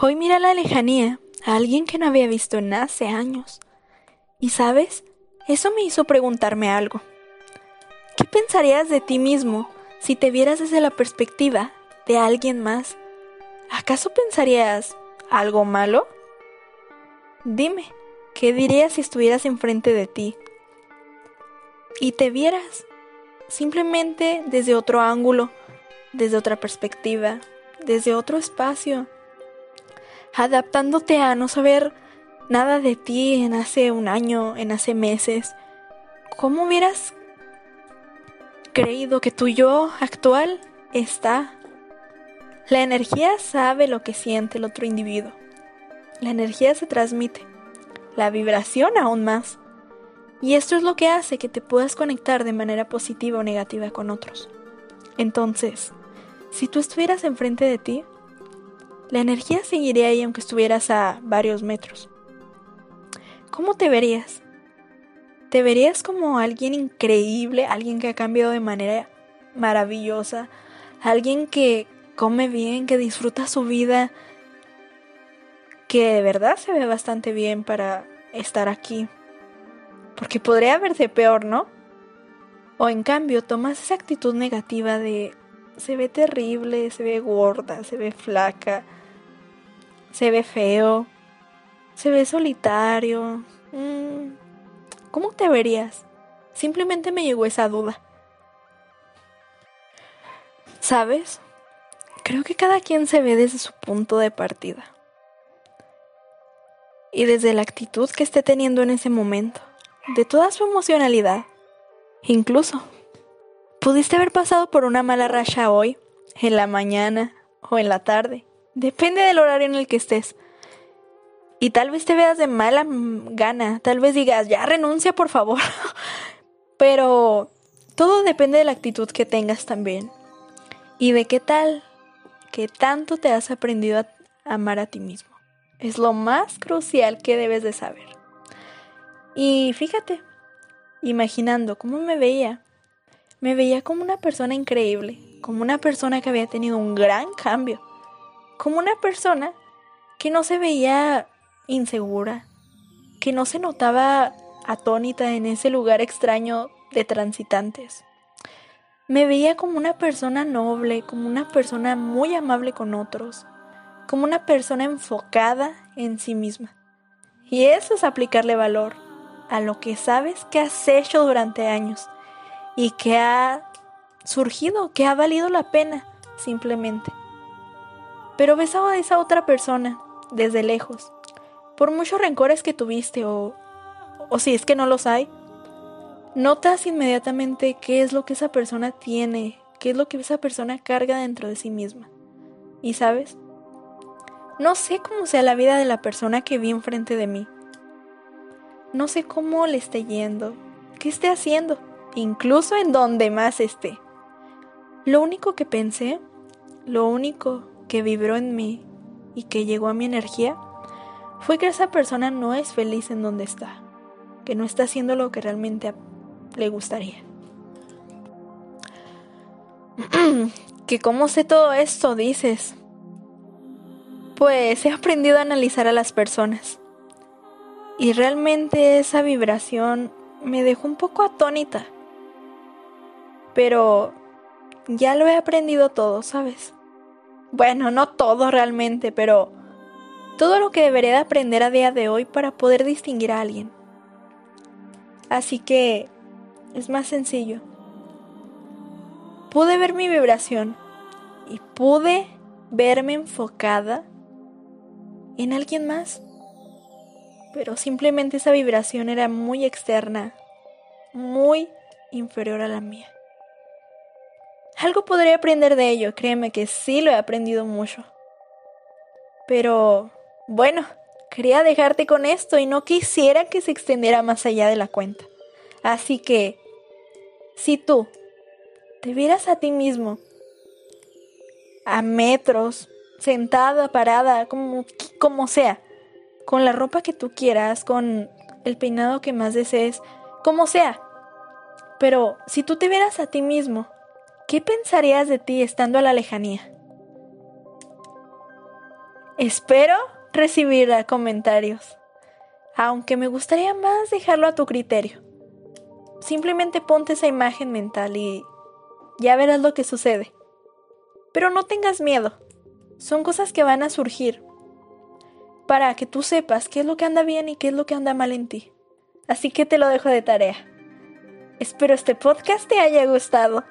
Hoy mira la lejanía a alguien que no había visto en hace años. Y sabes, eso me hizo preguntarme algo. ¿Qué pensarías de ti mismo si te vieras desde la perspectiva de alguien más? ¿Acaso pensarías algo malo? Dime, ¿qué dirías si estuvieras enfrente de ti y te vieras simplemente desde otro ángulo, desde otra perspectiva, desde otro espacio, adaptándote a no saber nada de ti en hace un año, en hace meses. ¿Cómo hubieras creído que tu yo actual está? La energía sabe lo que siente el otro individuo. La energía se transmite, la vibración aún más. Y esto es lo que hace que te puedas conectar de manera positiva o negativa con otros. Entonces, si tú estuvieras enfrente de ti, la energía seguiría ahí aunque estuvieras a varios metros. ¿Cómo te verías? ¿Te verías como alguien increíble, alguien que ha cambiado de manera maravillosa, alguien que come bien, que disfruta su vida, que de verdad se ve bastante bien para estar aquí? Porque podría verse peor, ¿no? O en cambio tomas esa actitud negativa de se ve terrible, se ve gorda, se ve flaca, se ve feo, se ve solitario. Mm, ¿Cómo te verías? Simplemente me llegó esa duda. ¿Sabes? Creo que cada quien se ve desde su punto de partida. Y desde la actitud que esté teniendo en ese momento. De toda su emocionalidad. Incluso. Pudiste haber pasado por una mala racha hoy, en la mañana o en la tarde. Depende del horario en el que estés. Y tal vez te veas de mala gana, tal vez digas, ya renuncia por favor. Pero todo depende de la actitud que tengas también. Y de qué tal, qué tanto te has aprendido a amar a ti mismo. Es lo más crucial que debes de saber. Y fíjate, imaginando cómo me veía, me veía como una persona increíble, como una persona que había tenido un gran cambio como una persona que no se veía insegura, que no se notaba atónita en ese lugar extraño de transitantes. Me veía como una persona noble, como una persona muy amable con otros, como una persona enfocada en sí misma. Y eso es aplicarle valor a lo que sabes que has hecho durante años y que ha surgido, que ha valido la pena simplemente pero ves a esa otra persona desde lejos. Por muchos rencores que tuviste o, o si es que no los hay, notas inmediatamente qué es lo que esa persona tiene, qué es lo que esa persona carga dentro de sí misma. Y sabes, no sé cómo sea la vida de la persona que vi enfrente de mí. No sé cómo le esté yendo, qué esté haciendo, incluso en donde más esté. Lo único que pensé, lo único que vibró en mí y que llegó a mi energía fue que esa persona no es feliz en donde está, que no está haciendo lo que realmente le gustaría. que cómo sé todo esto, dices. Pues he aprendido a analizar a las personas. Y realmente esa vibración me dejó un poco atónita. Pero ya lo he aprendido todo, ¿sabes? Bueno, no todo realmente, pero todo lo que debería de aprender a día de hoy para poder distinguir a alguien. Así que es más sencillo. Pude ver mi vibración y pude verme enfocada en alguien más. Pero simplemente esa vibración era muy externa, muy inferior a la mía. Algo podría aprender de ello, créeme que sí lo he aprendido mucho. Pero, bueno, quería dejarte con esto y no quisiera que se extendiera más allá de la cuenta. Así que, si tú te vieras a ti mismo a metros, sentada, parada, como, como sea, con la ropa que tú quieras, con el peinado que más desees, como sea. Pero si tú te vieras a ti mismo ¿Qué pensarías de ti estando a la lejanía? Espero recibir comentarios, aunque me gustaría más dejarlo a tu criterio. Simplemente ponte esa imagen mental y ya verás lo que sucede. Pero no tengas miedo, son cosas que van a surgir para que tú sepas qué es lo que anda bien y qué es lo que anda mal en ti. Así que te lo dejo de tarea. Espero este podcast te haya gustado.